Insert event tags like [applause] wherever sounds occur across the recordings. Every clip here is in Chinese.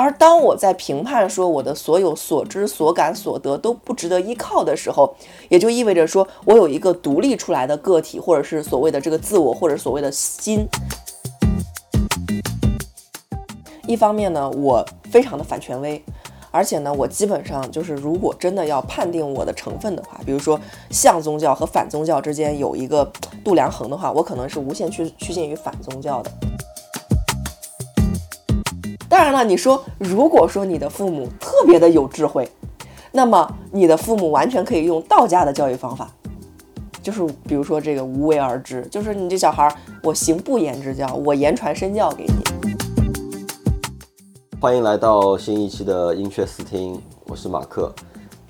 而当我在评判说我的所有所知所感所得都不值得依靠的时候，也就意味着说我有一个独立出来的个体，或者是所谓的这个自我，或者所谓的心。一方面呢，我非常的反权威，而且呢，我基本上就是如果真的要判定我的成分的话，比如说像宗教和反宗教之间有一个度量衡的话，我可能是无限趋趋近于反宗教的。当然了，你说如果说你的父母特别的有智慧，那么你的父母完全可以用道家的教育方法，就是比如说这个无为而治，就是你这小孩儿，我行不言之教，我言传身教给你。欢迎来到新一期的音雀思听，我是马克。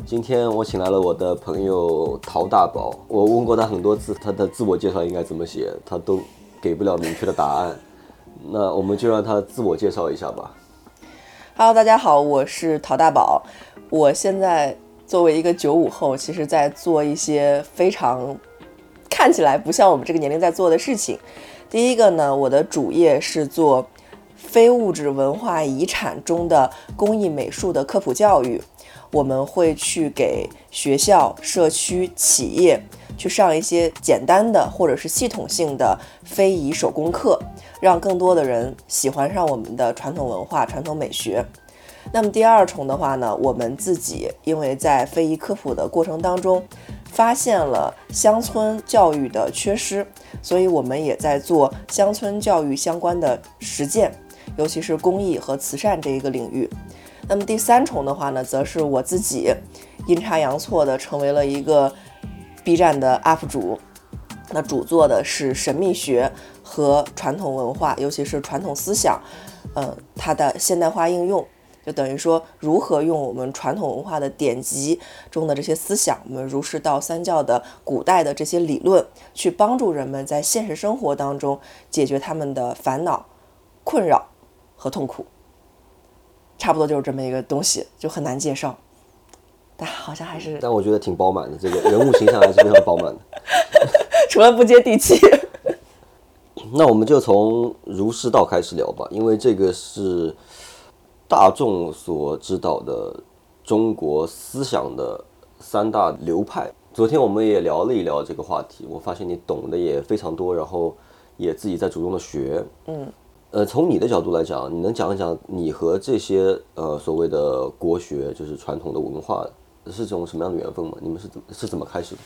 今天我请来了我的朋友陶大宝，我问过他很多次，他的自我介绍应该怎么写，他都给不了明确的答案。那我们就让他自我介绍一下吧。Hello，大家好，我是陶大宝。我现在作为一个九五后，其实在做一些非常看起来不像我们这个年龄在做的事情。第一个呢，我的主业是做非物质文化遗产中的工艺美术的科普教育。我们会去给学校、社区、企业去上一些简单的或者是系统性的非遗手工课。让更多的人喜欢上我们的传统文化、传统美学。那么第二重的话呢，我们自己因为在非遗科普的过程当中，发现了乡村教育的缺失，所以我们也在做乡村教育相关的实践，尤其是公益和慈善这一个领域。那么第三重的话呢，则是我自己阴差阳错的成为了一个 B 站的 UP 主。那主做的是神秘学和传统文化，尤其是传统思想，呃，它的现代化应用，就等于说如何用我们传统文化的典籍中的这些思想，我们儒释道三教的古代的这些理论，去帮助人们在现实生活当中解决他们的烦恼、困扰和痛苦。差不多就是这么一个东西，就很难介绍，但好像还是，但我觉得挺饱满的，这个人物形象还是非常饱满的。[laughs] 除了不接地气，[laughs] 那我们就从儒释道开始聊吧，因为这个是大众所知道的中国思想的三大流派。昨天我们也聊了一聊这个话题，我发现你懂得也非常多，然后也自己在主动的学。嗯，呃，从你的角度来讲，你能讲一讲你和这些呃所谓的国学，就是传统的文化，是种什么样的缘分吗？你们是怎么是怎么开始的？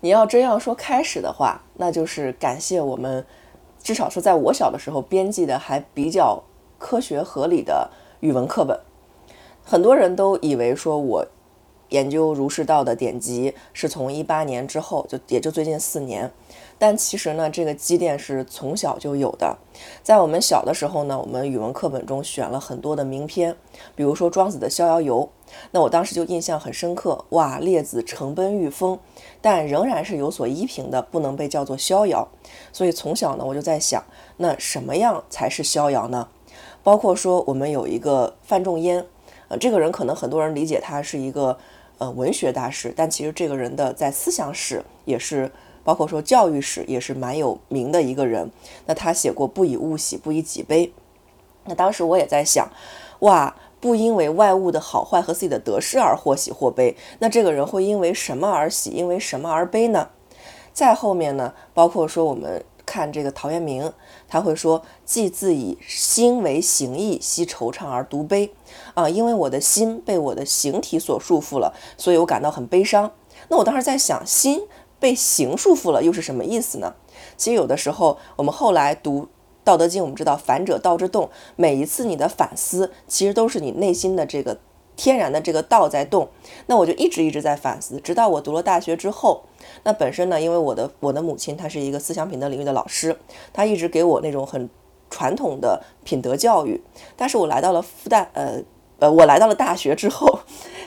你要真要说开始的话，那就是感谢我们，至少是在我小的时候编辑的还比较科学合理的语文课本。很多人都以为说我研究儒释道的典籍是从一八年之后，就也就最近四年。但其实呢，这个积淀是从小就有的。在我们小的时候呢，我们语文课本中选了很多的名篇，比如说庄子的《逍遥游》。那我当时就印象很深刻，哇，列子乘奔御风，但仍然是有所依凭的，不能被叫做逍遥。所以从小呢，我就在想，那什么样才是逍遥呢？包括说我们有一个范仲淹，呃，这个人可能很多人理解他是一个呃文学大师，但其实这个人的在思想史也是，包括说教育史也是蛮有名的一个人。那他写过“不以物喜，不以己悲”。那当时我也在想，哇。不因为外物的好坏和自己的得失而或喜或悲，那这个人会因为什么而喜，因为什么而悲呢？再后面呢，包括说我们看这个陶渊明，他会说：“既自以心为形役，悉惆怅而独悲。”啊，因为我的心被我的形体所束缚了，所以我感到很悲伤。那我当时在想，心被形束缚了又是什么意思呢？其实有的时候我们后来读。道德经，我们知道“反者道之动”。每一次你的反思，其实都是你内心的这个天然的这个道在动。那我就一直一直在反思，直到我读了大学之后。那本身呢，因为我的我的母亲她是一个思想品德领域的老师，她一直给我那种很传统的品德教育。但是我来到了复旦，呃呃，我来到了大学之后，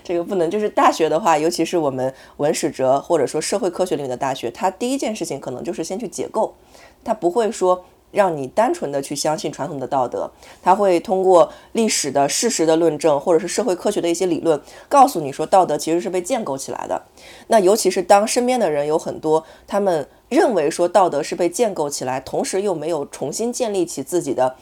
这个不能就是大学的话，尤其是我们文史哲或者说社会科学领域的大学，它第一件事情可能就是先去解构，它不会说。让你单纯的去相信传统的道德，他会通过历史的事实的论证，或者是社会科学的一些理论，告诉你说道德其实是被建构起来的。那尤其是当身边的人有很多，他们认为说道德是被建构起来，同时又没有重新建立起自己的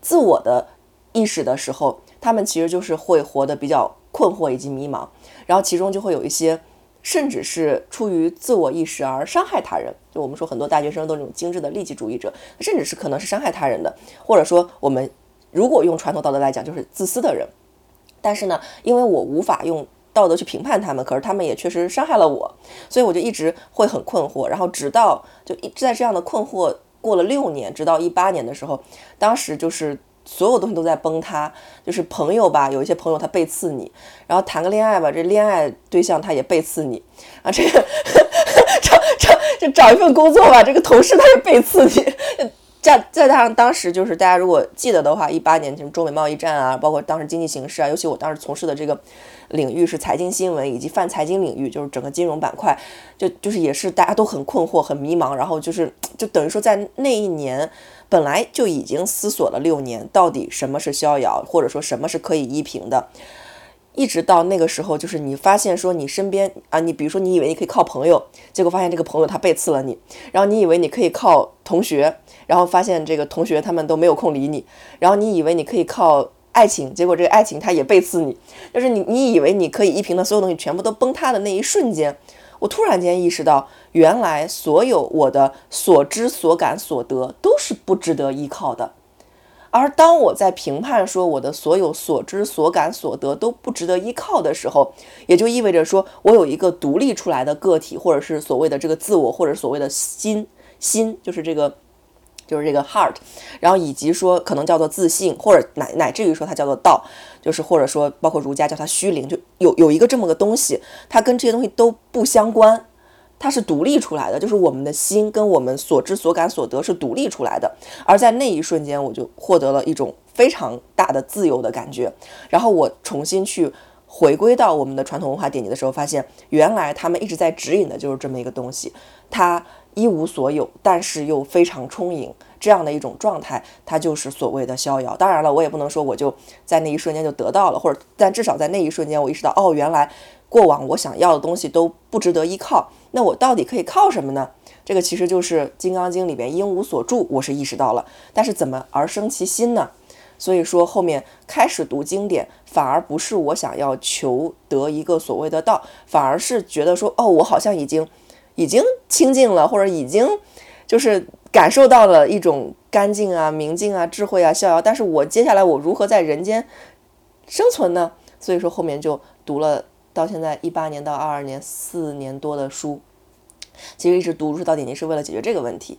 自我的意识的时候，他们其实就是会活得比较困惑以及迷茫，然后其中就会有一些，甚至是出于自我意识而伤害他人。就我们说很多大学生都是那种精致的利己主义者，甚至是可能是伤害他人的，或者说我们如果用传统道德来讲，就是自私的人。但是呢，因为我无法用道德去评判他们，可是他们也确实伤害了我，所以我就一直会很困惑。然后直到就一直在这样的困惑过了六年，直到一八年的时候，当时就是所有东西都在崩塌，就是朋友吧，有一些朋友他背刺你，然后谈个恋爱吧，这恋爱对象他也背刺你啊，这个 [laughs] 找找就找一份工作吧，这个同事他也背刺你。再再加上当时就是大家如果记得的话，一八年就是中美贸易战啊，包括当时经济形势啊，尤其我当时从事的这个领域是财经新闻以及泛财经领域，就是整个金融板块，就就是也是大家都很困惑、很迷茫，然后就是就等于说在那一年本来就已经思索了六年，到底什么是逍遥，或者说什么是可以依凭的。一直到那个时候，就是你发现说你身边啊，你比如说你以为你可以靠朋友，结果发现这个朋友他背刺了你，然后你以为你可以靠同学，然后发现这个同学他们都没有空理你，然后你以为你可以靠爱情，结果这个爱情他也背刺你，就是你你以为你可以依凭的所有东西全部都崩塌的那一瞬间，我突然间意识到，原来所有我的所知所感所得都是不值得依靠的。而当我在评判说我的所有所知所感所得都不值得依靠的时候，也就意味着说我有一个独立出来的个体，或者是所谓的这个自我，或者所谓的心心，就是这个就是这个 heart，然后以及说可能叫做自信，或者乃乃至于说它叫做道，就是或者说包括儒家叫它虚灵，就有有一个这么个东西，它跟这些东西都不相关。它是独立出来的，就是我们的心跟我们所知所感所得是独立出来的。而在那一瞬间，我就获得了一种非常大的自由的感觉。然后我重新去回归到我们的传统文化典籍的时候，发现原来他们一直在指引的就是这么一个东西。它一无所有，但是又非常充盈，这样的一种状态，它就是所谓的逍遥。当然了，我也不能说我就在那一瞬间就得到了，或者但至少在那一瞬间，我意识到，哦，原来过往我想要的东西都不值得依靠。那我到底可以靠什么呢？这个其实就是《金刚经》里边“应无所住”，我是意识到了。但是怎么而生其心呢？所以说后面开始读经典，反而不是我想要求得一个所谓的道，反而是觉得说，哦，我好像已经已经清净了，或者已经就是感受到了一种干净啊、明净啊、智慧啊、逍遥。但是我接下来我如何在人间生存呢？所以说后面就读了。到现在一八年到二二年四年多的书，其实一直读《儒释道典籍》是为了解决这个问题。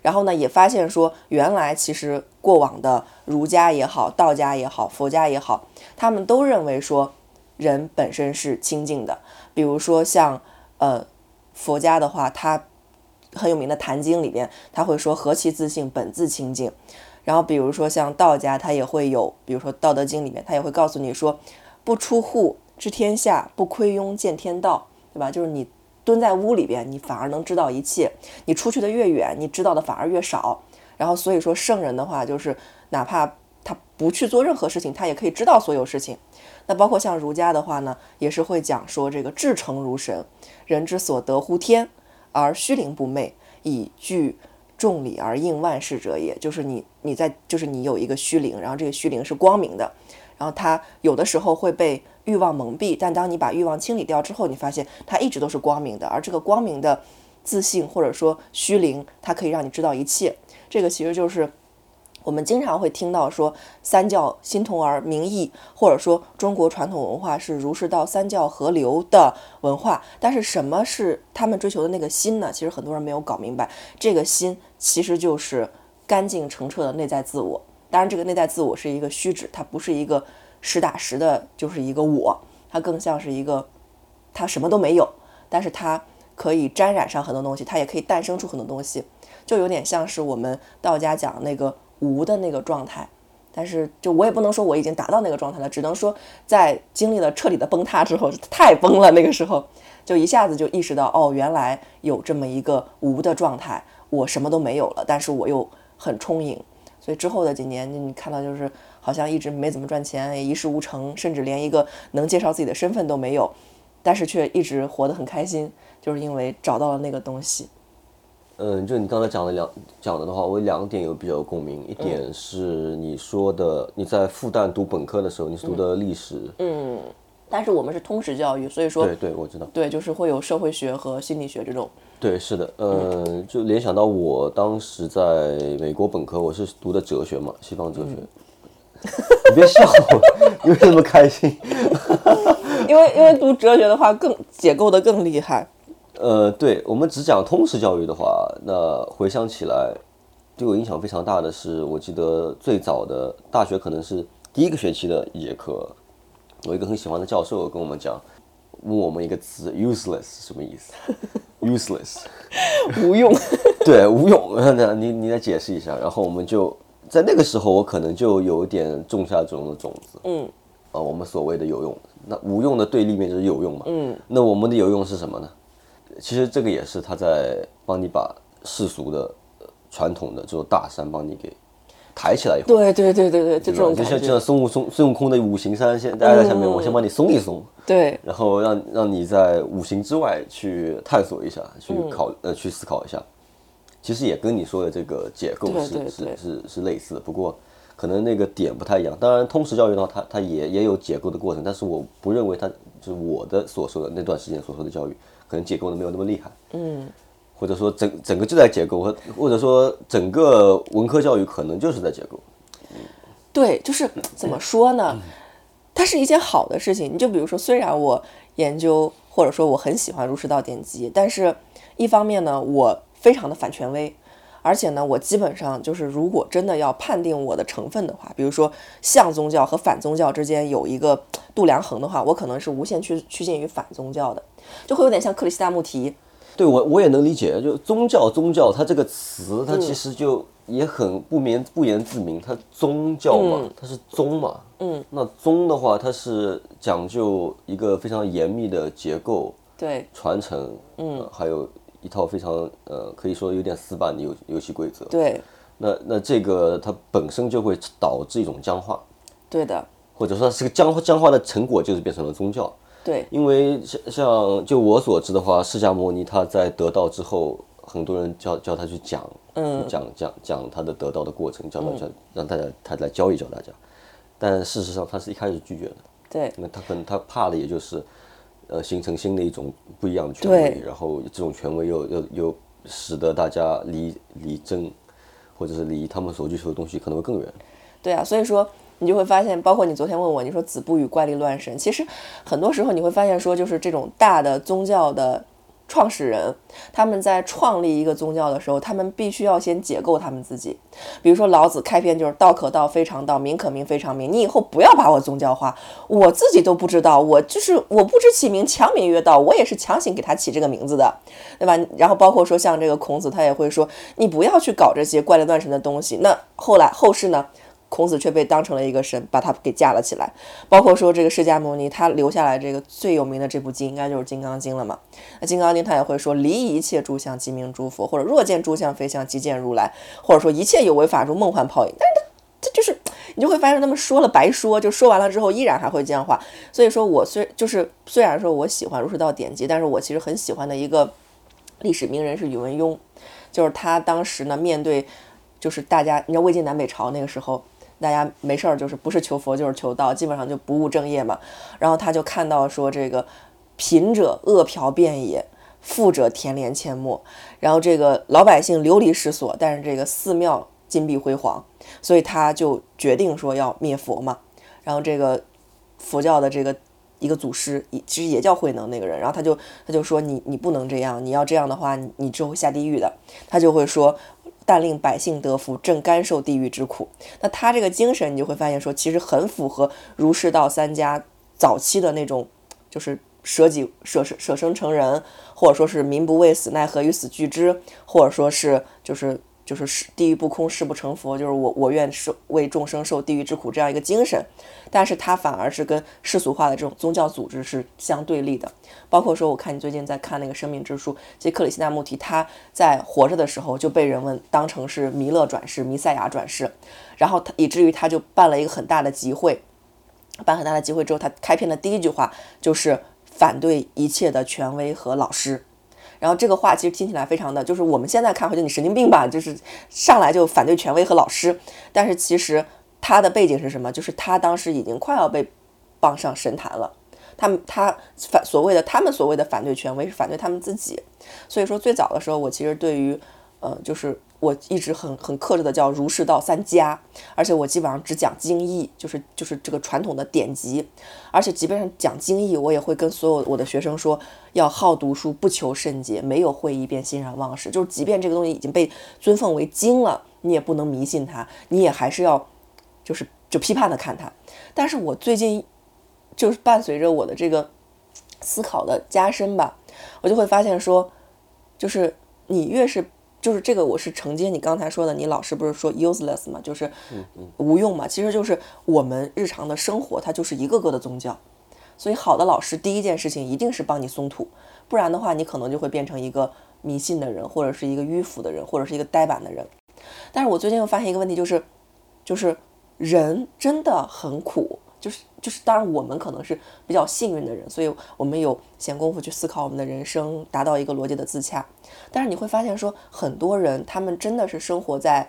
然后呢，也发现说，原来其实过往的儒家也好、道家也好、佛家也好，他们都认为说，人本身是清净的。比如说像呃佛家的话，他很有名的《坛经》里边，他会说“何其自性，本自清净”。然后比如说像道家，他也会有，比如说《道德经》里面，他也会告诉你说，不出户。知天下不窥庸见天道，对吧？就是你蹲在屋里边，你反而能知道一切；你出去的越远，你知道的反而越少。然后所以说圣人的话，就是哪怕他不去做任何事情，他也可以知道所有事情。那包括像儒家的话呢，也是会讲说这个至诚如神，人之所得乎天而虚灵不昧，以具众理而应万事者也。就是你你在就是你有一个虚灵，然后这个虚灵是光明的，然后他有的时候会被。欲望蒙蔽，但当你把欲望清理掉之后，你发现它一直都是光明的。而这个光明的自信或者说虚灵，它可以让你知道一切。这个其实就是我们经常会听到说三教心同而明异，或者说中国传统文化是儒释道三教合流的文化。但是什么是他们追求的那个心呢？其实很多人没有搞明白。这个心其实就是干净澄澈的内在自我。当然，这个内在自我是一个虚指，它不是一个。实打实的，就是一个我，它更像是一个，它什么都没有，但是它可以沾染上很多东西，它也可以诞生出很多东西，就有点像是我们道家讲那个无的那个状态。但是，就我也不能说我已经达到那个状态了，只能说在经历了彻底的崩塌之后，太崩了。那个时候，就一下子就意识到，哦，原来有这么一个无的状态，我什么都没有了，但是我又很充盈。所以之后的几年，你看到就是。好像一直没怎么赚钱，也一事无成，甚至连一个能介绍自己的身份都没有，但是却一直活得很开心，就是因为找到了那个东西。嗯，就你刚才讲的两讲的的话，我有两点有比较有共鸣。一点是你说的，你在复旦读本科的时候，你是读的历史，嗯，但是我们是通识教育，所以说对对，我知道，对，就是会有社会学和心理学这种。对，是的，嗯，就联想到我当时在美国本科，我是读的哲学嘛，西方哲学。[laughs] 你别笑，你为什么开心？[laughs] 因为因为读哲学的话，更解构的更厉害。呃，对我们只讲通识教育的话，那回想起来，对我影响非常大的是，我记得最早的大学可能是第一个学期的一节课，我一个很喜欢的教授跟我们讲，问我们一个词 “useless” 什么意思？[laughs] useless，无用。[laughs] 对，无用。[laughs] 那你你来解释一下。然后我们就在那个时候，我可能就有点种下这种的种子。嗯。啊，我们所谓的有用，那无用的对立面就是有用嘛。嗯。那我们的有用是什么呢？其实这个也是他在帮你把世俗的、传统的这种大山帮你给抬起来以后，对对对对对，就这种就像就像孙悟空孙悟空的五行山，先待在下面，我先把你松一松，对，然后让让你在五行之外去探索一下，去考呃去思考一下。其实也跟你说的这个解构是是是是类似的，不过可能那个点不太一样。当然，通识教育的话，它它也也有解构的过程，但是我不认为它就是我的所说的那段时间所说的教育。可能解构的没有那么厉害，嗯，或者说整整个就在解构，或或者说整个文科教育可能就是在解构，对，就是怎么说呢？它是一件好的事情。你就比如说，虽然我研究或者说我很喜欢儒释道典籍，但是一方面呢，我非常的反权威，而且呢，我基本上就是如果真的要判定我的成分的话，比如说像宗教和反宗教之间有一个度量衡的话，我可能是无限趋趋近于反宗教的。就会有点像克里希大穆提，对我我也能理解。就宗教宗教，它这个词，它其实就也很不明不言自明。它宗教嘛，它是宗嘛，嗯，那宗的话，它是讲究一个非常严密的结构，对，传承，嗯，还有一套非常呃，可以说有点死板的游游戏规则，对。那那这个它本身就会导致一种僵化，对的，或者说是个僵化僵化的成果，就是变成了宗教。对，因为像像就我所知的话，释迦牟尼他在得道之后，很多人叫叫他去讲，嗯，讲讲讲他的得道的过程，叫他叫让大家他来教一教大家。但事实上他是一开始拒绝的，对，那他可能他怕的也就是，呃，形成新的一种不一样的权威，然后这种权威又又又使得大家离离真，或者是离他们所追求的东西可能会更远。对啊，所以说。你就会发现，包括你昨天问我，你说子不语怪力乱神，其实很多时候你会发现，说就是这种大的宗教的创始人，他们在创立一个宗教的时候，他们必须要先解构他们自己。比如说老子开篇就是“道可道，非常道；名可名，非常名”。你以后不要把我宗教化，我自己都不知道，我就是我不知其名，强名曰道，我也是强行给他起这个名字的，对吧？然后包括说像这个孔子，他也会说，你不要去搞这些怪力乱神的东西。那后来后世呢？孔子却被当成了一个神，把他给架了起来。包括说这个释迦牟尼，他留下来这个最有名的这部经，应该就是《金刚经》了嘛。那《金刚经》他也会说：“离一切诸相，即名诸佛。”或者“若见诸相非相，即见如来。”或者说“一切有为法，如梦幻泡影。”但是他他就是你就会发现，他们说了白说，就说完了之后依然还会这样话。所以说我虽就是虽然说我喜欢儒释道典籍，但是我其实很喜欢的一个历史名人是宇文邕，就是他当时呢面对就是大家，你知道魏晋南北朝那个时候。大家没事儿，就是不是求佛就是求道，基本上就不务正业嘛。然后他就看到说，这个贫者饿殍遍野，富者田连阡陌。然后这个老百姓流离失所，但是这个寺庙金碧辉煌，所以他就决定说要灭佛嘛。然后这个佛教的这个一个祖师，其实也叫慧能那个人，然后他就他就说你你不能这样，你要这样的话，你你之后下地狱的。他就会说。但令百姓得福，正甘受地狱之苦。那他这个精神，你就会发现说，其实很符合儒释道三家早期的那种，就是舍己舍舍生成人，或者说是民不畏死，奈何与死俱之，或者说是就是。就是是地狱不空，誓不成佛。就是我，我愿受为众生受地狱之苦这样一个精神，但是它反而是跟世俗化的这种宗教组织是相对立的。包括说，我看你最近在看那个《生命之书》，其实克里希那穆提他在活着的时候就被人们当成是弥勒转世、弥赛亚转世，然后他以至于他就办了一个很大的集会，办很大的集会之后，他开篇的第一句话就是反对一切的权威和老师。然后这个话其实听起来非常的，就是我们现在看会觉得你神经病吧，就是上来就反对权威和老师。但是其实他的背景是什么？就是他当时已经快要被傍上神坛了。他们他反所谓的他们所谓的反对权威是反对他们自己。所以说最早的时候，我其实对于呃就是。我一直很很克制的叫儒释道三家，而且我基本上只讲经义，就是就是这个传统的典籍，而且即便是讲经义，我也会跟所有我的学生说，要好读书，不求甚解，没有会意便欣然忘事。就是即便这个东西已经被尊奉为经了，你也不能迷信它，你也还是要就是就批判的看它。但是我最近就是伴随着我的这个思考的加深吧，我就会发现说，就是你越是。就是这个，我是承接你刚才说的，你老师不是说 useless 嘛，就是无用嘛。其实就是我们日常的生活，它就是一个个的宗教。所以好的老师，第一件事情一定是帮你松土，不然的话，你可能就会变成一个迷信的人，或者是一个迂腐的人，或者是一个呆板的人。但是我最近又发现一个问题，就是，就是人真的很苦。就是就是，当然我们可能是比较幸运的人，所以我们有闲工夫去思考我们的人生，达到一个逻辑的自洽。但是你会发现，说很多人他们真的是生活在，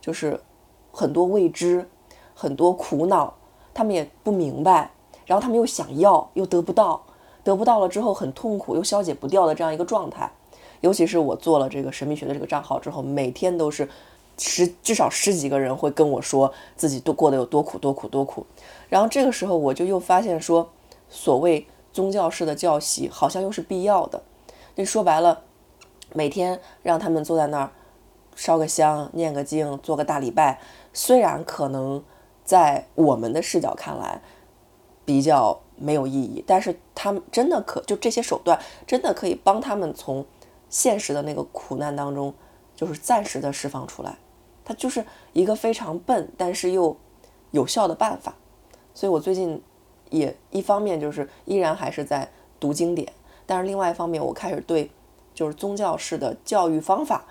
就是很多未知、很多苦恼，他们也不明白，然后他们又想要又得不到，得不到了之后很痛苦又消解不掉的这样一个状态。尤其是我做了这个神秘学的这个账号之后，每天都是。十至少十几个人会跟我说自己都过得有多苦多苦多苦，然后这个时候我就又发现说，所谓宗教式的教习好像又是必要的。那说白了，每天让他们坐在那儿烧个香、念个经、做个大礼拜，虽然可能在我们的视角看来比较没有意义，但是他们真的可就这些手段真的可以帮他们从现实的那个苦难当中，就是暂时的释放出来。它就是一个非常笨，但是又有效的办法，所以我最近也一方面就是依然还是在读经典，但是另外一方面我开始对就是宗教式的教育方法，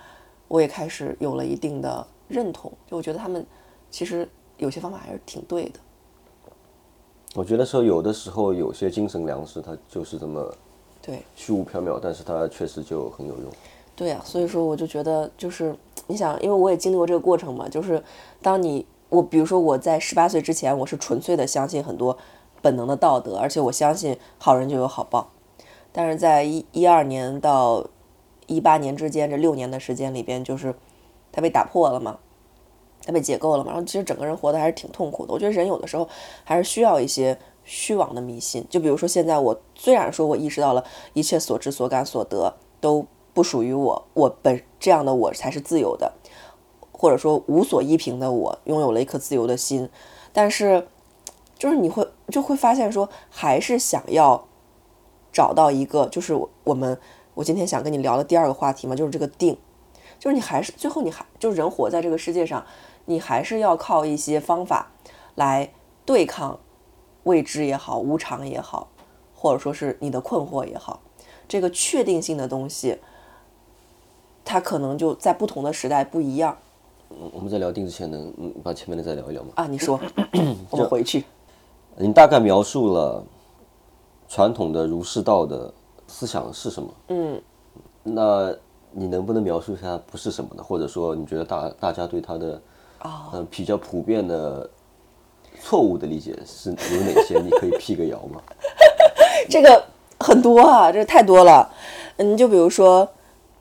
我也开始有了一定的认同，就我觉得他们其实有些方法还是挺对的。我觉得说有的时候有些精神粮食它就是这么对虚无缥缈，但是它确实就很有用。对呀，所以说我就觉得就是。你想，因为我也经历过这个过程嘛，就是当你我比如说我在十八岁之前，我是纯粹的相信很多本能的道德，而且我相信好人就有好报。但是在一一二年到一八年之间这六年的时间里边，就是它被打破了嘛，它被解构了嘛，然后其实整个人活得还是挺痛苦的。我觉得人有的时候还是需要一些虚妄的迷信，就比如说现在我虽然说我意识到了一切所知所感所得都。不属于我，我本这样的我才是自由的，或者说无所依凭的我，拥有了一颗自由的心。但是，就是你会就会发现说，还是想要找到一个，就是我们我今天想跟你聊的第二个话题嘛，就是这个定，就是你还是最后你还就人活在这个世界上，你还是要靠一些方法来对抗未知也好，无常也好，或者说是你的困惑也好，这个确定性的东西。它可能就在不同的时代不一样。嗯，我们在聊定之前，能嗯把前面的再聊一聊吗？啊，你说，[coughs] 我们回去。你大概描述了传统的儒释道的思想是什么？嗯，那你能不能描述一下不是什么呢？或者说你觉得大大家对它的啊嗯比较普遍的错误的理解是有哪些？你可以辟个谣吗？[laughs] 这个很多啊，这太多了。嗯，就比如说，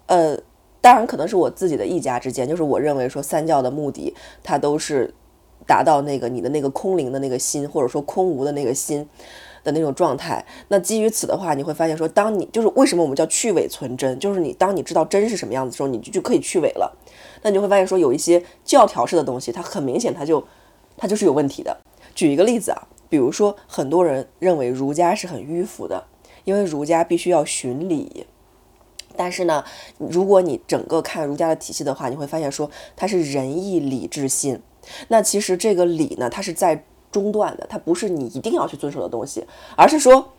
呃。当然，可能是我自己的一家之见，就是我认为说三教的目的，它都是达到那个你的那个空灵的那个心，或者说空无的那个心的那种状态。那基于此的话，你会发现说，当你就是为什么我们叫去伪存真，就是你当你知道真是什么样子的时候，你就就可以去伪了。那你会发现说，有一些教条式的东西，它很明显它就它就是有问题的。举一个例子啊，比如说很多人认为儒家是很迂腐的，因为儒家必须要循礼。但是呢，如果你整个看儒家的体系的话，你会发现说它是仁义礼智信。那其实这个礼呢，它是在中断的，它不是你一定要去遵守的东西，而是说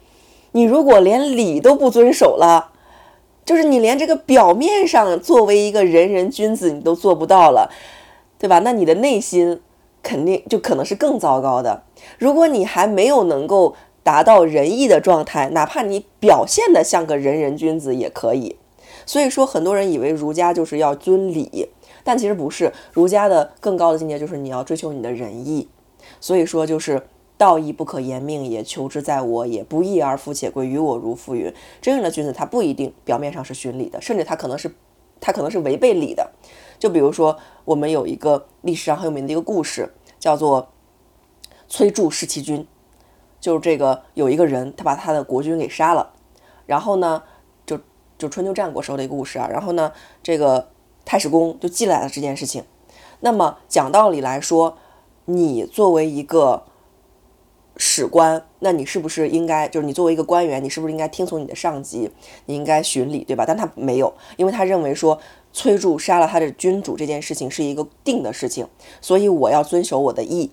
你如果连礼都不遵守了，就是你连这个表面上作为一个仁人君子你都做不到了，对吧？那你的内心肯定就可能是更糟糕的。如果你还没有能够达到仁义的状态，哪怕你表现的像个仁人君子也可以。所以说，很多人以为儒家就是要尊礼，但其实不是。儒家的更高的境界就是你要追求你的仁义。所以说，就是道义不可言命也，求之在我也。不义而富且贵，于我如浮云。真正的君子，他不一定表面上是循礼的，甚至他可能是他可能是违背礼的。就比如说，我们有一个历史上很有名的一个故事，叫做崔杼弑其君。就是这个有一个人，他把他的国君给杀了，然后呢，就春秋战国时候的一个故事啊。然后呢，这个太史公就记来了这件事情。那么讲道理来说，你作为一个史官，那你是不是应该就是你作为一个官员，你是不是应该听从你的上级，你应该循礼，对吧？但他没有，因为他认为说崔杼杀了他的君主这件事情是一个定的事情，所以我要遵守我的义。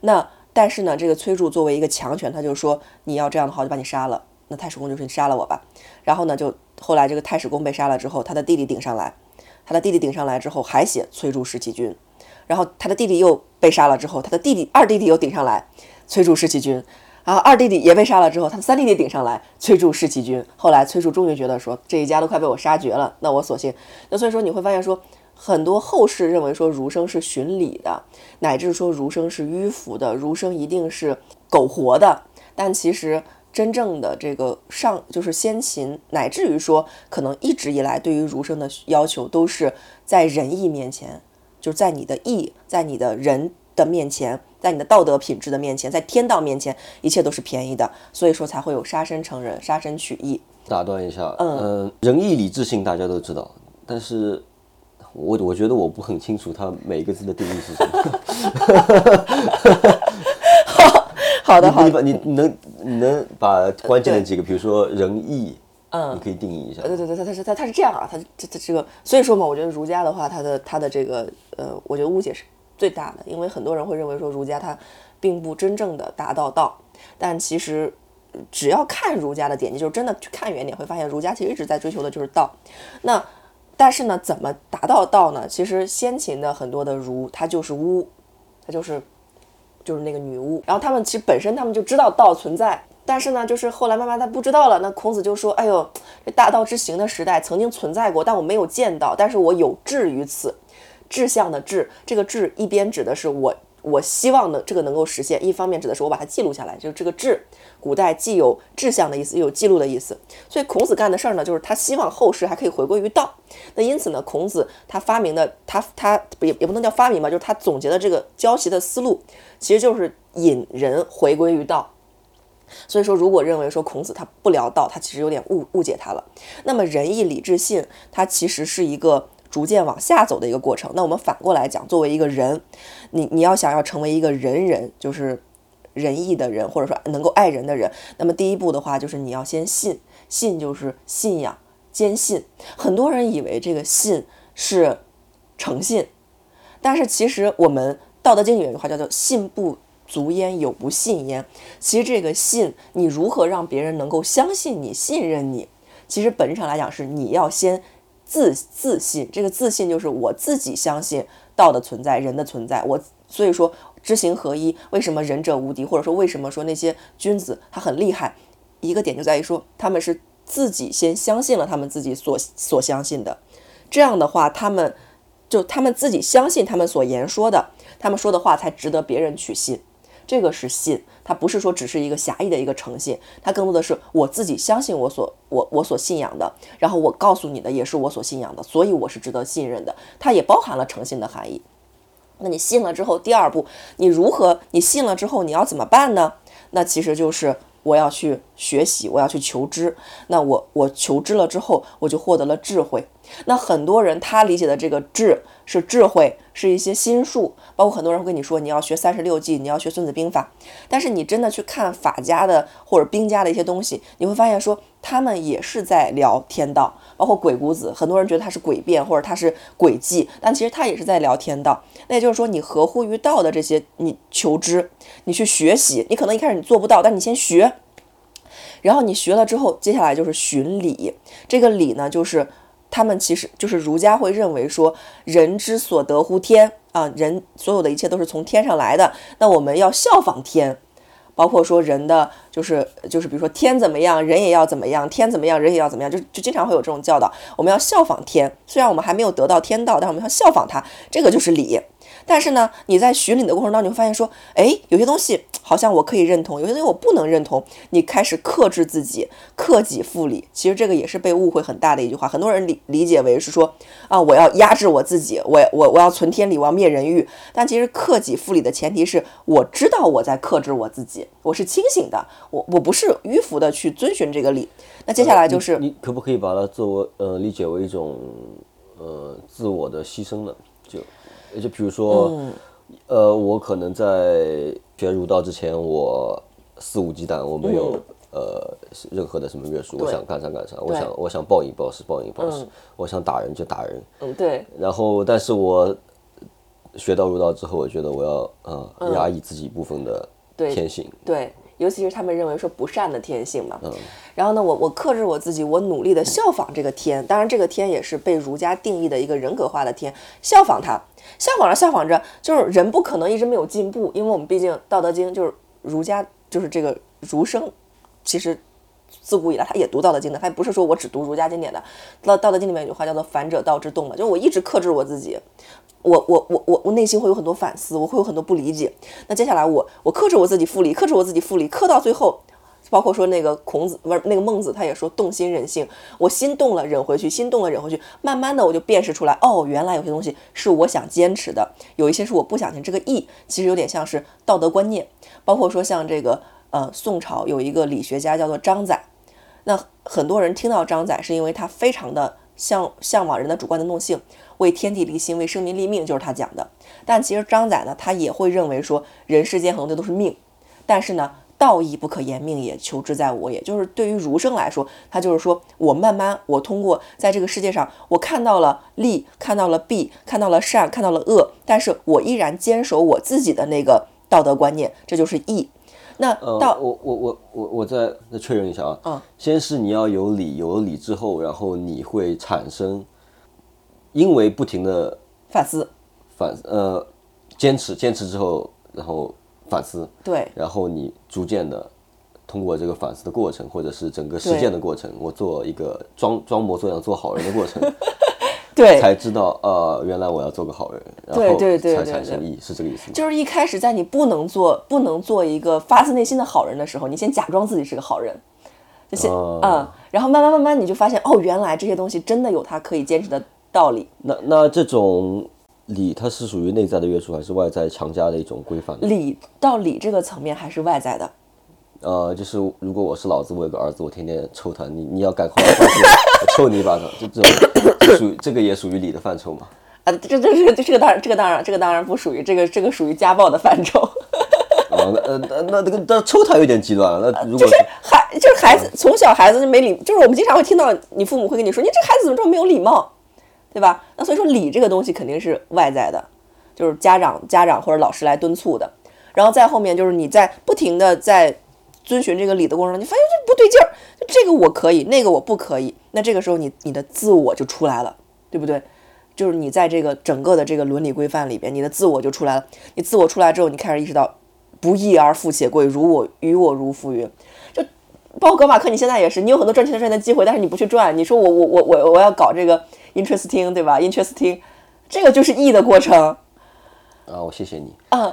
那但是呢，这个崔杼作为一个强权，他就说你要这样的话，我就把你杀了。那太史公就说你杀了我吧。然后呢，就后来这个太史公被杀了之后，他的弟弟顶上来，他的弟弟顶上来之后还写崔杼弑其君。然后他的弟弟又被杀了之后，他的弟弟二弟弟又顶上来，崔杼弑其君。然后二弟弟也被杀了之后，他的三弟弟顶上来，崔杼弑其君。后来崔杼终于觉得说这一家都快被我杀绝了，那我索性那所以说你会发现说。很多后世认为说儒生是循礼的，乃至说儒生是迂腐的，儒生一定是苟活的。但其实真正的这个上就是先秦，乃至于说可能一直以来对于儒生的要求都是在仁义面前，就是在你的义，在你的人的面前，在你的道德品质的面前，在天道面前，一切都是便宜的。所以说才会有杀身成仁，杀身取义。打断一下，嗯，仁义礼智信大家都知道，但是。我我觉得我不很清楚它每一个字的定义是什么。[laughs] 好好的，你把你能你能把关键的几个，比如说仁义，嗯，你可以定义一下。对对对，他他是他他是这样啊，他这这这个，所以说嘛，我觉得儒家的话，他的他的这个呃，我觉得误解是最大的，因为很多人会认为说儒家他并不真正的达到道，但其实只要看儒家的典籍，就是真的去看远点，会发现儒家其实一直在追求的就是道。那但是呢，怎么达到道呢？其实先秦的很多的儒，他就是巫，他就是就是那个女巫。然后他们其实本身他们就知道道存在，但是呢，就是后来慢慢他不知道了。那孔子就说：“哎呦，这大道之行的时代曾经存在过，但我没有见到，但是我有志于此。志向的志，这个志一边指的是我。”我希望呢，这个能够实现。一方面指的是我把它记录下来，就是这个志，古代既有志向的意思，又有记录的意思。所以孔子干的事儿呢，就是他希望后世还可以回归于道。那因此呢，孔子他发明的，他他也也不能叫发明吧，就是他总结的这个教习的思路，其实就是引人回归于道。所以说，如果认为说孔子他不聊道，他其实有点误误解他了。那么仁义礼智信，它其实是一个。逐渐往下走的一个过程。那我们反过来讲，作为一个人，你你要想要成为一个仁人，就是仁义的人，或者说能够爱人的人，那么第一步的话，就是你要先信，信就是信仰，坚信。很多人以为这个信是诚信，但是其实我们《道德经》里有一句话叫做“信不足焉，有不信焉”。其实这个信，你如何让别人能够相信你、信任你？其实本质上来讲，是你要先。自自信，这个自信就是我自己相信道的存在，人的存在。我所以说知行合一。为什么仁者无敌？或者说为什么说那些君子他很厉害？一个点就在于说他们是自己先相信了他们自己所所相信的。这样的话，他们就他们自己相信他们所言说的，他们说的话才值得别人去信。这个是信，它不是说只是一个狭义的一个诚信，它更多的是我自己相信我所我我所信仰的，然后我告诉你的也是我所信仰的，所以我是值得信任的，它也包含了诚信的含义。那你信了之后，第二步，你如何？你信了之后，你要怎么办呢？那其实就是我要去学习，我要去求知。那我我求知了之后，我就获得了智慧。那很多人他理解的这个智是智慧，是一些心术，包括很多人会跟你说你要学三十六计，你要学孙子兵法。但是你真的去看法家的或者兵家的一些东西，你会发现说他们也是在聊天道，包括鬼谷子，很多人觉得他是诡辩或者他是诡计，但其实他也是在聊天道。那也就是说，你合乎于道的这些，你求知，你去学习，你可能一开始你做不到，但你先学，然后你学了之后，接下来就是寻礼。这个礼呢，就是。他们其实就是儒家会认为说，人之所得乎天啊，人所有的一切都是从天上来的。那我们要效仿天，包括说人的就是就是比如说天怎么样，人也要怎么样；天怎么样，人也要怎么样。就就经常会有这种教导，我们要效仿天。虽然我们还没有得到天道，但我们要效仿它，这个就是礼。但是呢，你在寻礼的过程当中，你会发现说，哎，有些东西好像我可以认同，有些东西我不能认同。你开始克制自己，克己复礼。其实这个也是被误会很大的一句话，很多人理理解为是说，啊，我要压制我自己，我我我要存天理，我要灭人欲。但其实克己复礼的前提是我知道我在克制我自己，我是清醒的，我我不是迂腐的去遵循这个礼。那接下来就是你可不可以把它作为呃理解为一种呃自我的牺牲呢？就就比如说，呃，我可能在学儒道之前，我肆无忌惮，我没有呃任何的什么约束，我想干啥干啥，我想我想暴饮暴食暴饮暴食，我想打人就打人。嗯，对。然后，但是我学到儒道之后，我觉得我要呃压抑自己部分的天性。对。尤其是他们认为说不善的天性嘛，然后呢，我我克制我自己，我努力的效仿这个天，当然这个天也是被儒家定义的一个人格化的天，效仿他，效仿着效仿着，就是人不可能一直没有进步，因为我们毕竟《道德经》就是儒家就是这个儒生，其实自古以来他也读《道德经》的，他也不是说我只读儒家经典的，《道道德经》里面有句话叫做“反者道之动”嘛，就是我一直克制我自己。我我我我我内心会有很多反思，我会有很多不理解。那接下来我我克制我自己复礼，克制我自己复礼，克到最后，包括说那个孔子不是那个孟子，他也说动心忍性，我心动了忍回去，心动了忍回去，慢慢的我就辨识出来，哦，原来有些东西是我想坚持的，有一些是我不想听。这个义其实有点像是道德观念，包括说像这个呃宋朝有一个理学家叫做张载，那很多人听到张载是因为他非常的向向往人的主观能动性。为天地立心，为生民立命，就是他讲的。但其实张载呢，他也会认为说，人世间很多都是命，但是呢，道义不可言，命也，求之在我也。就是对于儒生来说，他就是说我慢慢，我通过在这个世界上，我看到了利，看到了弊，看到了善，看到了恶，但是我依然坚守我自己的那个道德观念，这就是义。那到我我我我我再再确认一下啊，嗯，先是你要有理，有了理之后，然后你会产生。因为不停的反思，反呃坚持坚持之后，然后反思，对，然后你逐渐的通过这个反思的过程，或者是整个实践的过程，我做一个装装模作样做好人的过程，对，才知道呃原来我要做个好人，然后才产生意义，是这个意思吗？就是一开始在你不能做不能做一个发自内心的好人的时候，你先假装自己是个好人，就先嗯，然后慢慢慢慢你就发现哦，原来这些东西真的有它可以坚持的。道理，那那这种理，它是属于内在的约束，还是外在强加的一种规范？理到理这个层面还是外在的。呃，就是如果我是老子，我有个儿子，我天天抽他，你你要赶快我抽你一巴掌，就这种属于这个也属于礼的范畴嘛？啊，这这这个这个当然这个当然这个当然不属于这个这个属于家暴的范畴。哦，那那那那个那抽他有点极端了。那如果就是孩就是孩子从小孩子就没礼，就是我们经常会听到你父母会跟你说，你这孩子怎么这么没有礼貌？对吧？那所以说礼这个东西肯定是外在的，就是家长、家长或者老师来敦促的。然后在后面就是你在不停的在遵循这个理的过程中，你发现这不对劲儿，这个我可以，那个我不可以。那这个时候你你的自我就出来了，对不对？就是你在这个整个的这个伦理规范里边，你的自我就出来了。你自我出来之后，你开始意识到不义而富且贵，如我与我如浮云。就包括格马克，你现在也是，你有很多赚钱的赚钱的机会，但是你不去赚。你说我我我我我要搞这个。interesting 对吧？interesting，这个就是义的过程。啊，我谢谢你。啊，[laughs]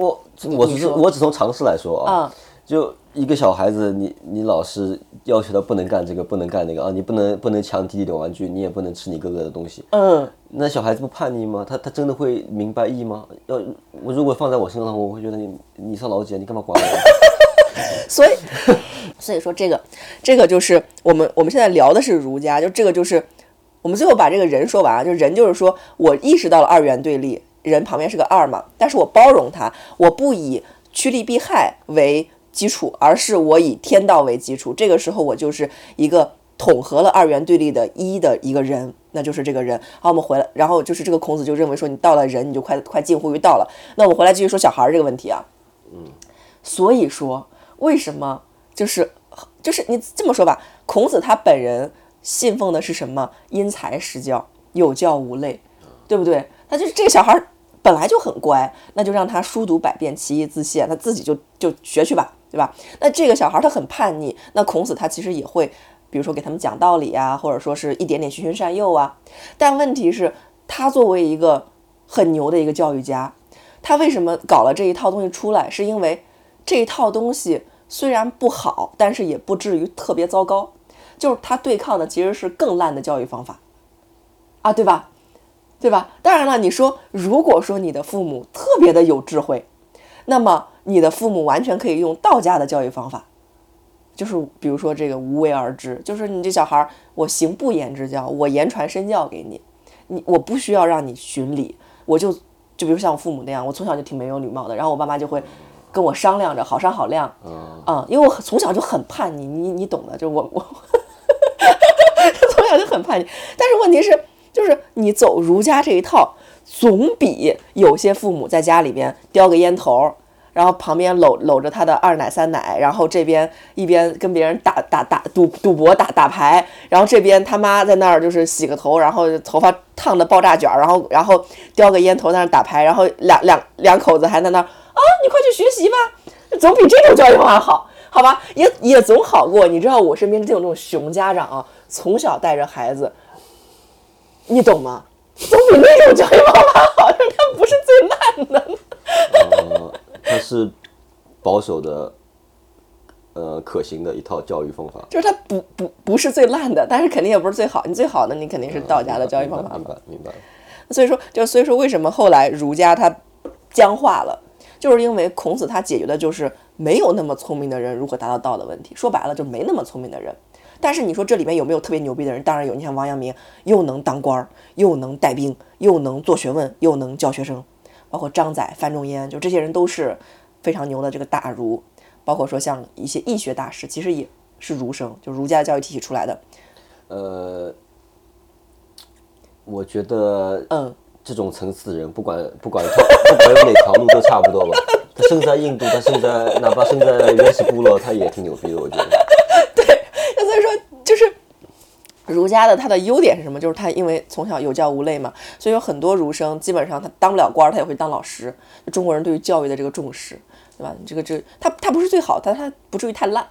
我我我只是我只从常识来说啊，就一个小孩子，你你老是要求他不能干这个，不能干那个啊，你不能不能抢弟弟的玩具，你也不能吃你哥哥的东西。嗯，那小孩子不叛逆吗？他他真的会明白义吗？要我如果放在我身上，我会觉得你你是老姐，你干嘛管我？[laughs] 所以。[laughs] 所以说这个，这个就是我们我们现在聊的是儒家，就这个就是我们最后把这个人说完啊，就人就是说我意识到了二元对立，人旁边是个二嘛，但是我包容他，我不以趋利避害为基础，而是我以天道为基础，这个时候我就是一个统合了二元对立的一的一个人，那就是这个人。好，我们回来，然后就是这个孔子就认为说你到了人，你就快快近乎于道了。那我们回来继续说小孩这个问题啊，嗯，所以说为什么？就是，就是你这么说吧，孔子他本人信奉的是什么？因材施教，有教无类，对不对？他就是这个小孩本来就很乖，那就让他书读百遍，其义自现，他自己就就学去吧，对吧？那这个小孩他很叛逆，那孔子他其实也会，比如说给他们讲道理啊，或者说是一点点循循善诱啊。但问题是，他作为一个很牛的一个教育家，他为什么搞了这一套东西出来？是因为这一套东西虽然不好，但是也不至于特别糟糕。就是他对抗的其实是更烂的教育方法，啊，对吧？对吧？当然了，你说如果说你的父母特别的有智慧，那么你的父母完全可以用道家的教育方法，就是比如说这个无为而治，就是你这小孩儿，我行不言之教，我言传身教给你，你我不需要让你循礼，我就就比如像我父母那样，我从小就挺没有礼貌的，然后我爸妈就会跟我商量着好商好量，嗯，因为我从小就很叛逆，你你懂的，就我我。[laughs] 从小就很叛逆，但是问题是，就是你走儒家这一套，总比有些父母在家里边叼个烟头，然后旁边搂搂着他的二奶三奶，然后这边一边跟别人打打打赌赌博打打牌，然后这边他妈在那儿就是洗个头，然后头发烫的爆炸卷，然后然后叼个烟头在那儿打牌，然后两两两口子还在那儿啊，你快去学习吧，总比这种教育方法好。好吧，也也总好过。你知道我身边就有那种熊家长啊，从小带着孩子，你懂吗？总比那种教育方法好，但它不是最烂的。呃，它是保守的，呃，可行的一套教育方法。就是它不不不是最烂的，但是肯定也不是最好。你最好的，你肯定是道家的教育方法。明白，明白。所以说，就所以说，为什么后来儒家它僵化了？就是因为孔子他解决的就是没有那么聪明的人如何达到道的问题，说白了就没那么聪明的人。但是你说这里面有没有特别牛逼的人？当然有，你像王阳明，又能当官儿，又能带兵，又能做学问，又能教学生，包括张载、范仲淹，就这些人都是非常牛的这个大儒。包括说像一些易学大师，其实也是儒生，就儒家教育体系出来的。呃，我觉得，嗯。这种层次的人，不管不管 [laughs] 不管有哪条路都差不多吧。他生在印度，他生在哪怕生在原始部落，他也挺牛逼的，我觉得。对，所以说就是儒家的他的优点是什么？就是他因为从小有教无类嘛，所以有很多儒生基本上他当不了官，他也会当老师。中国人对于教育的这个重视，对吧？这个这他他不是最好，但他不至于太烂。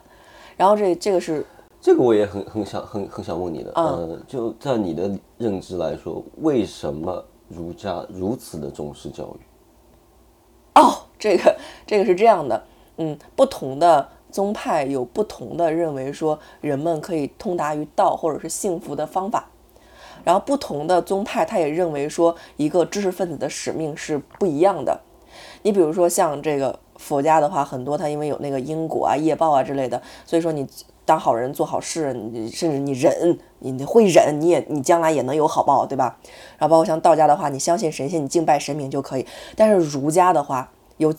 然后这这个是这个我也很很想很很想问你的，嗯，就在你的认知来说，为什么？儒家如此的重视教育，哦，这个这个是这样的，嗯，不同的宗派有不同的认为说人们可以通达于道或者是幸福的方法，然后不同的宗派他也认为说一个知识分子的使命是不一样的。你比如说像这个佛家的话，很多他因为有那个因果啊、业报啊之类的，所以说你。当好人做好事，你甚至你忍，你会忍，你也你将来也能有好报，对吧？然后包括像道家的话，你相信神仙，你敬拜神明就可以。但是儒家的话，有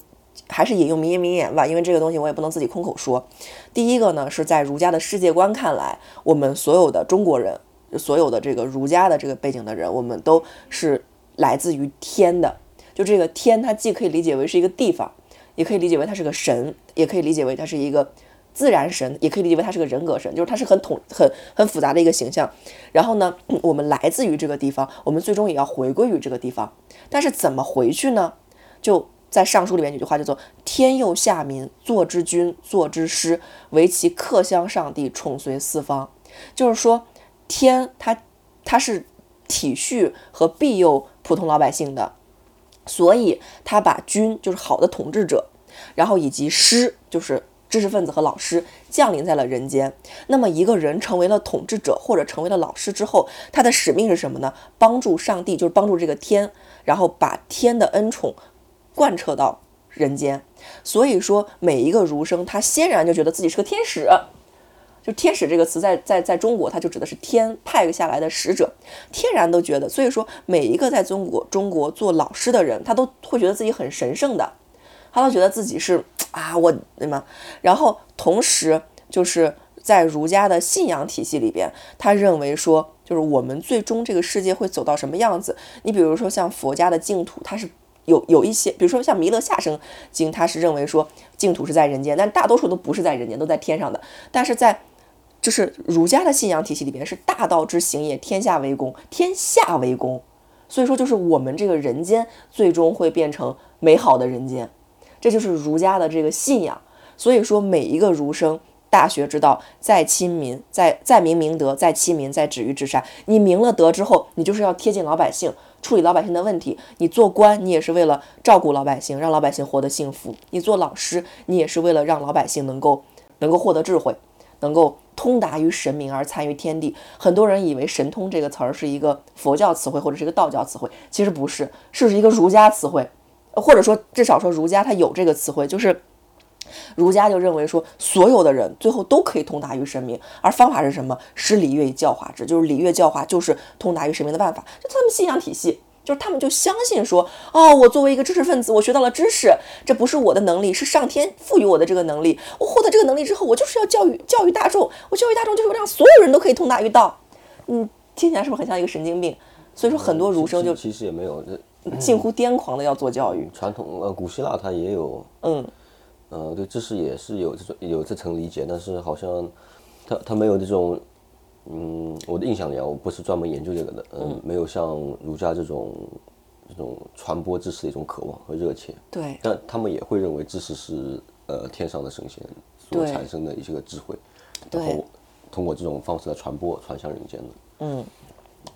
还是引用名言名言吧，因为这个东西我也不能自己空口说。第一个呢，是在儒家的世界观看来，我们所有的中国人，所有的这个儒家的这个背景的人，我们都是来自于天的。就这个天，它既可以理解为是一个地方，也可以理解为它是个神，也可以理解为它是一个。自然神也可以理解为它是个人格神，就是它是很统、很很复杂的一个形象。然后呢，我们来自于这个地方，我们最终也要回归于这个地方。但是怎么回去呢？就在《尚书》里面有句话叫做“天佑下民，作之君，作之师，为其克乡上帝，宠随四方”。就是说，天他他是体恤和庇佑普通老百姓的，所以他把君就是好的统治者，然后以及师就是。知识分子和老师降临在了人间。那么，一个人成为了统治者或者成为了老师之后，他的使命是什么呢？帮助上帝，就是帮助这个天，然后把天的恩宠贯彻到人间。所以说，每一个儒生他先然就觉得自己是个天使。就“天使”这个词，在在在中国，它就指的是天派下来的使者，天然都觉得。所以说，每一个在中国中国做老师的人，他都会觉得自己很神圣的。他都觉得自己是啊，我对吗？然后同时就是在儒家的信仰体系里边，他认为说，就是我们最终这个世界会走到什么样子？你比如说像佛家的净土，它是有有一些，比如说像《弥勒下生经》，它是认为说净土是在人间，但大多数都不是在人间，都在天上的。但是在就是儒家的信仰体系里边，是大道之行也，天下为公，天下为公。所以说，就是我们这个人间最终会变成美好的人间，这就是儒家的这个信仰。所以说，每一个儒生大学之道，在亲民，在在明明德，在亲民，在止于至善。你明了德之后，你就是要贴近老百姓，处理老百姓的问题。你做官，你也是为了照顾老百姓，让老百姓活得幸福。你做老师，你也是为了让老百姓能够能够获得智慧，能够通达于神明而参与天地。很多人以为“神通”这个词儿是一个佛教词汇或者是一个道教词汇，其实不是，是一个儒家词汇，或者说至少说儒家它有这个词汇，就是。儒家就认为说，所有的人最后都可以通达于神明，而方法是什么？施礼乐教化之，就是礼乐教化就是通达于神明的办法。就他们信仰体系，就是他们就相信说，哦，我作为一个知识分子，我学到了知识，这不是我的能力，是上天赋予我的这个能力。我获得这个能力之后，我就是要教育教育大众，我教育大众就是让所有人都可以通达于道。嗯，听起来是不是很像一个神经病？所以说很多儒生就其实也没有，近乎癫狂的要做教育。传统呃，古希腊它也有，嗯。呃，对知识也是有这种有这层理解，但是好像他他没有这种，嗯，我的印象里啊，我不是专门研究这个的，嗯，没有像儒家这种这种传播知识的一种渴望和热切。对。但他们也会认为知识是呃天上的神仙所产生的一些个智慧，然后通过这种方式来传播传向人间的。嗯，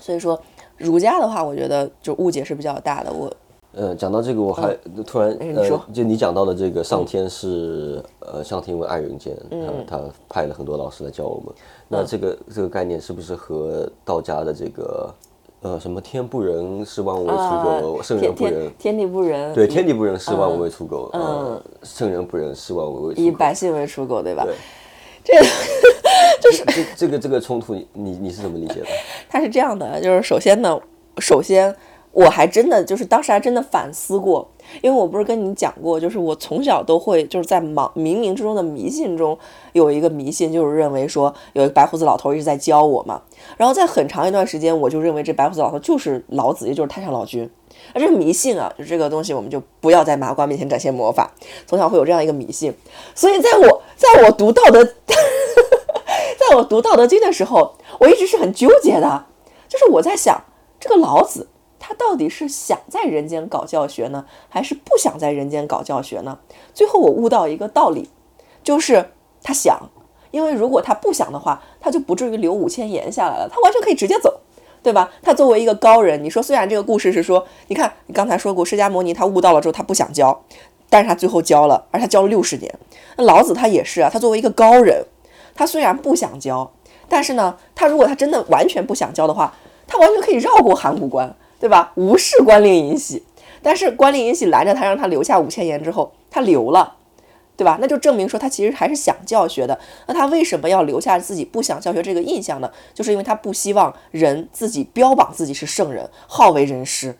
所以说儒家的话，我觉得就误解是比较大的。我。呃，讲到这个，我还突然呃，就你讲到的这个上天是呃，上天为爱人间，他他派了很多老师来教我们。那这个这个概念是不是和道家的这个呃什么天不仁，视万物为刍狗，圣人不仁，天地不仁，对，天地不仁，视万物为刍狗，嗯，圣人不仁，视万物为以百姓为刍狗，对吧？对，这就是这这个这个冲突，你你是怎么理解的？他是这样的，就是首先呢，首先。我还真的就是当时还真的反思过，因为我不是跟你讲过，就是我从小都会就是在盲冥冥之中的迷信中有一个迷信，就是认为说有一个白胡子老头一直在教我嘛。然后在很长一段时间，我就认为这白胡子老头就是老子，也就是太上老君。啊，这是迷信啊，就这个东西我们就不要在麻瓜面前展现魔法。从小会有这样一个迷信，所以在我在我读道德，在我读道德经的 [laughs] 时候，我一直是很纠结的，就是我在想这个老子。他到底是想在人间搞教学呢，还是不想在人间搞教学呢？最后我悟到一个道理，就是他想，因为如果他不想的话，他就不至于留五千言下来了，他完全可以直接走，对吧？他作为一个高人，你说虽然这个故事是说，你看你刚才说过，释迦牟尼他悟到了之后，他不想教，但是他最后教了，而他教了六十年。那老子他也是啊，他作为一个高人，他虽然不想教，但是呢，他如果他真的完全不想教的话，他完全可以绕过函谷关。对吧？无视官令尹喜，但是官令尹喜拦着他，让他留下五千言之后，他留了，对吧？那就证明说他其实还是想教学的。那他为什么要留下自己不想教学这个印象呢？就是因为他不希望人自己标榜自己是圣人，好为人师。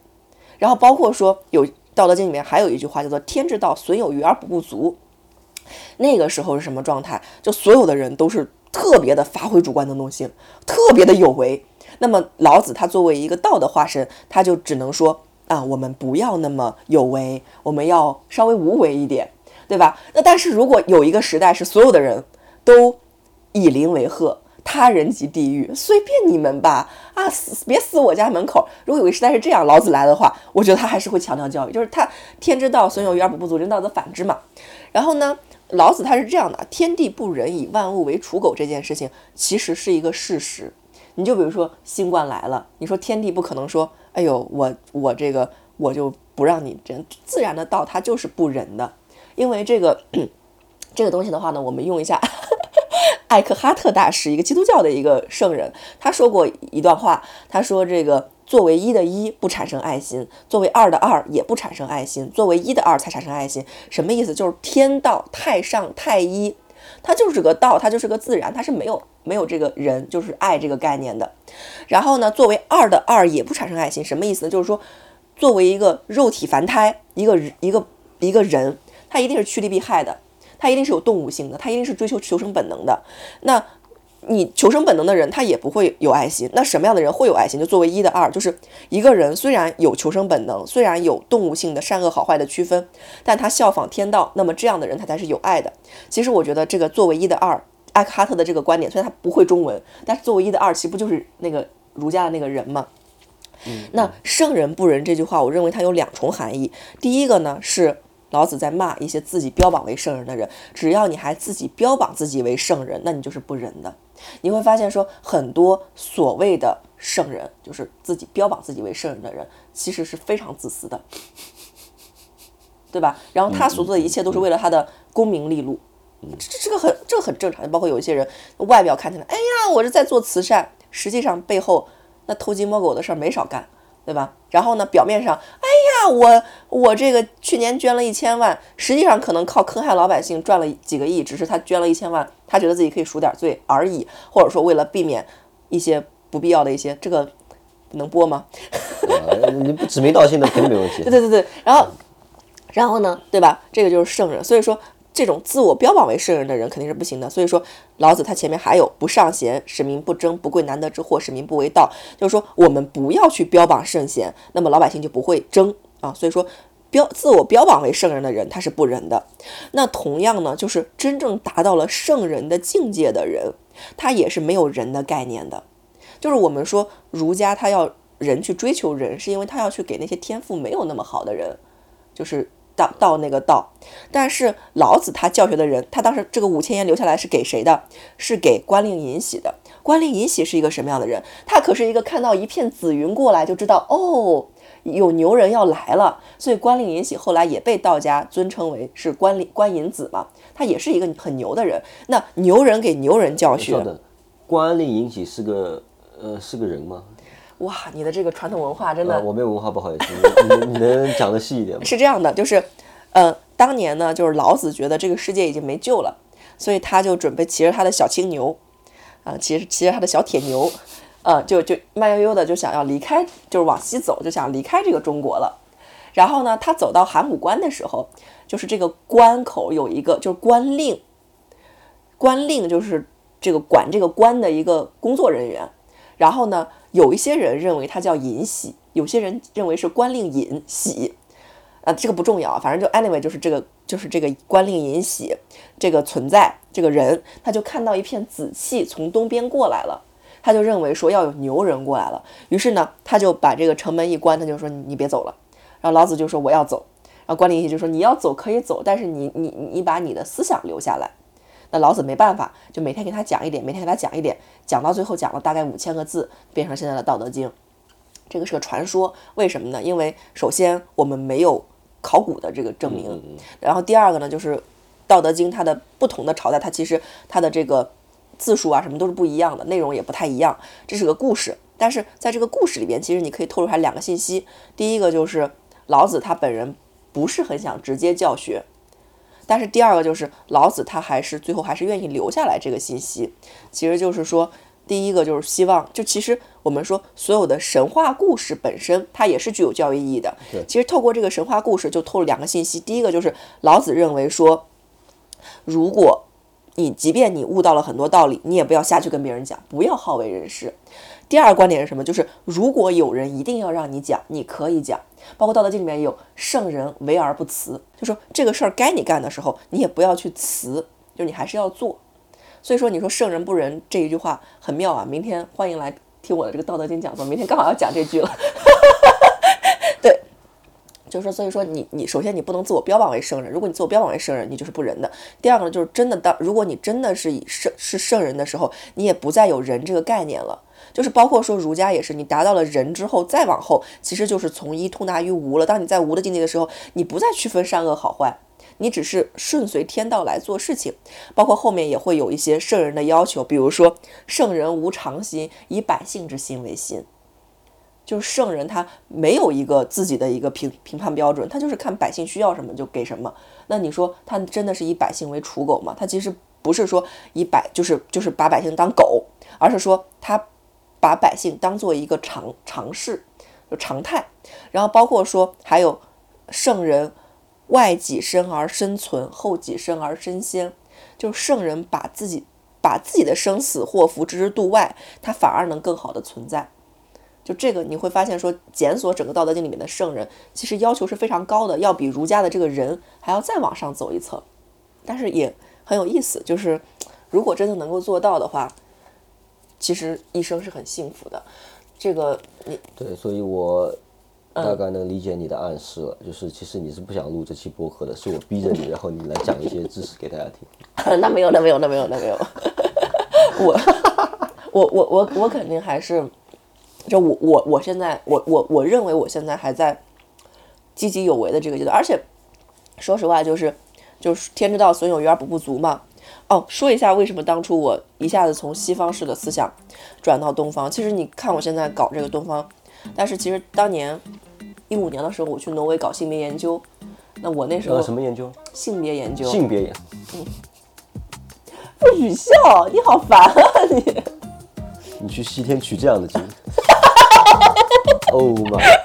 然后包括说有《道德经》里面还有一句话叫做“天之道，损有余而补不足”。那个时候是什么状态？就所有的人都是特别的发挥主观能动性，特别的有为。那么老子他作为一个道的化身，他就只能说啊，我们不要那么有为，我们要稍微无为一点，对吧？那但是如果有一个时代是所有的人都以邻为壑，他人即地狱，随便你们吧，啊，死别死我家门口。如果有一个时代是这样，老子来的话，我觉得他还是会强调教育，就是他天之道，损有余而补不足，人道则反之嘛。然后呢，老子他是这样的，天地不仁，以万物为刍狗这件事情，其实是一个事实。你就比如说新冠来了，你说天地不可能说，哎呦，我我这个我就不让你这自然的道，它就是不仁的，因为这个 [clears throat] 这个东西的话呢，我们用一下艾克哈特大师，一个基督教的一个圣人，他说过一段话，他说这个作为一的一不产生爱心，作为二的二也不产生爱心，作为一的二才产生爱心，什么意思？就是天道太上太一。它就是个道，它就是个自然，它是没有没有这个人就是爱这个概念的。然后呢，作为二的二也不产生爱心，什么意思呢？就是说，作为一个肉体凡胎，一个一个一个人，他一定是趋利避害的，他一定是有动物性的，他一定是追求求生本能的。那你求生本能的人，他也不会有爱心。那什么样的人会有爱心？就作为一的二，就是一个人虽然有求生本能，虽然有动物性的善恶好坏的区分，但他效仿天道，那么这样的人他才是有爱的。其实我觉得这个作为一的二，艾克哈特的这个观点，虽然他不会中文，但是作为一的二，其实不就是那个儒家的那个人吗？那圣人不仁这句话，我认为它有两重含义。第一个呢是老子在骂一些自己标榜为圣人的人，只要你还自己标榜自己为圣人，那你就是不仁的。你会发现说，很多所谓的圣人，就是自己标榜自己为圣人的人，其实是非常自私的，对吧？然后他所做的一切都是为了他的功名利禄，这这个很这个很正常。包括有一些人外表看起来，哎呀，我是在做慈善，实际上背后那偷鸡摸狗的事儿没少干，对吧？然后呢，表面上，哎呀，我我这个去年捐了一千万，实际上可能靠坑害老百姓赚了几个亿，只是他捐了一千万，他觉得自己可以赎点罪而已，或者说为了避免一些不必要的一些这个能播吗？[laughs] 呃你不指名道姓的肯定没问题对。对对对，然后，然后呢，对吧？这个就是圣人，所以说这种自我标榜为圣人的人肯定是不行的。所以说，老子他前面还有不尚贤，使民不争；不贵难得之货，使民不为盗。就是说，我们不要去标榜圣贤，那么老百姓就不会争啊。所以说，标自我标榜为圣人的人，他是不仁的。那同样呢，就是真正达到了圣人的境界的人，他也是没有人的概念的。就是我们说儒家他要人去追求人，是因为他要去给那些天赋没有那么好的人，就是到到那个道。但是老子他教学的人，他当时这个五千言留下来是给谁的？是给关令尹喜的。关令尹喜是一个什么样的人？他可是一个看到一片紫云过来就知道哦，有牛人要来了。所以关令尹喜后来也被道家尊称为是关令关尹子嘛，他也是一个很牛的人。那牛人给牛人教学稍，等，关令尹喜是个呃是个人吗？哇，你的这个传统文化真的呃，我没有文化，不好意思，你你你能讲的细一点吗？[laughs] 是这样的，就是，呃，当年呢，就是老子觉得这个世界已经没救了，所以他就准备骑着他的小青牛，啊、骑着骑着他的小铁牛，呃，就就慢悠悠的就想要离开，就是往西走，就想离开这个中国了。然后呢，他走到函谷关的时候，就是这个关口有一个就是官令，官令就是这个管这个关的一个工作人员。然后呢，有一些人认为他叫尹喜，有些人认为是官令尹喜。啊，这个不重要，反正就 anyway 就是这个就是这个官令尹喜这个存在这个人，他就看到一片紫气从东边过来了，他就认为说要有牛人过来了，于是呢，他就把这个城门一关，他就说你你别走了，然后老子就说我要走，然后关令尹喜就说你要走可以走，但是你你你把你的思想留下来。那老子没办法，就每天给他讲一点，每天给他讲一点，讲到最后讲了大概五千个字，变成现在的《道德经》。这个是个传说，为什么呢？因为首先我们没有考古的这个证明，然后第二个呢，就是《道德经》它的不同的朝代，它其实它的这个字数啊什么都是不一样的，内容也不太一样。这是个故事，但是在这个故事里边，其实你可以透露出来两个信息。第一个就是老子他本人不是很想直接教学，但是第二个就是老子他还是最后还是愿意留下来这个信息，其实就是说，第一个就是希望，就其实我们说所有的神话故事本身它也是具有教育意义的。对其实透过这个神话故事就透了两个信息，第一个就是老子认为说，如果你即便你悟到了很多道理，你也不要下去跟别人讲，不要好为人师。第二个观点是什么？就是如果有人一定要让你讲，你可以讲。包括《道德经》里面有“圣人为而不辞”，就说这个事儿该你干的时候，你也不要去辞，就你还是要做。所以说，你说“圣人不仁”这一句话很妙啊！明天欢迎来听我的这个《道德经》讲座，明天刚好要讲这句了。[laughs] 对，就是说，所以说你你首先你不能自我标榜为圣人，如果你自我标榜为圣人，你就是不仁的。第二个呢，就是真的当如果你真的是以圣是圣人的时候，你也不再有人这个概念了。就是包括说儒家也是，你达到了仁之后，再往后其实就是从一通达于无了。当你在无的境界的时候，你不再区分善恶好坏，你只是顺随天道来做事情。包括后面也会有一些圣人的要求，比如说圣人无常心，以百姓之心为心。就是圣人他没有一个自己的一个评评判标准，他就是看百姓需要什么就给什么。那你说他真的是以百姓为刍狗吗？他其实不是说以百就是就是把百姓当狗，而是说他把百姓当做一个常常事，就常态。然后包括说还有圣人外己身而生存，后己身而身先，就是圣人把自己把自己的生死祸福置之度外，他反而能更好的存在。就这个你会发现说，检索整个《道德经》里面的圣人，其实要求是非常高的，要比儒家的这个人还要再往上走一层。但是也很有意思，就是如果真的能够做到的话，其实一生是很幸福的。这个你对，所以我大概能理解你的暗示了，就是其实你是不想录这期播客的，是我逼着你，然后你来讲一些知识给大家听。[laughs] 那没有，那没有，那没有，那没有。[laughs] 我我我我我肯定还是，就我我我现在我我我认为我现在还在积极有为的这个阶段，而且说实话，就是就是天之道，损有余而补不足嘛。哦，说一下为什么当初我一下子从西方式的思想转到东方。其实你看我现在搞这个东方，但是其实当年一五年的时候我去挪威搞性别研究，那我那时候呃，什么研究？性别研究，性别研。嗯不许笑，你好烦啊你！你去西天取这样的经。[laughs] Oh my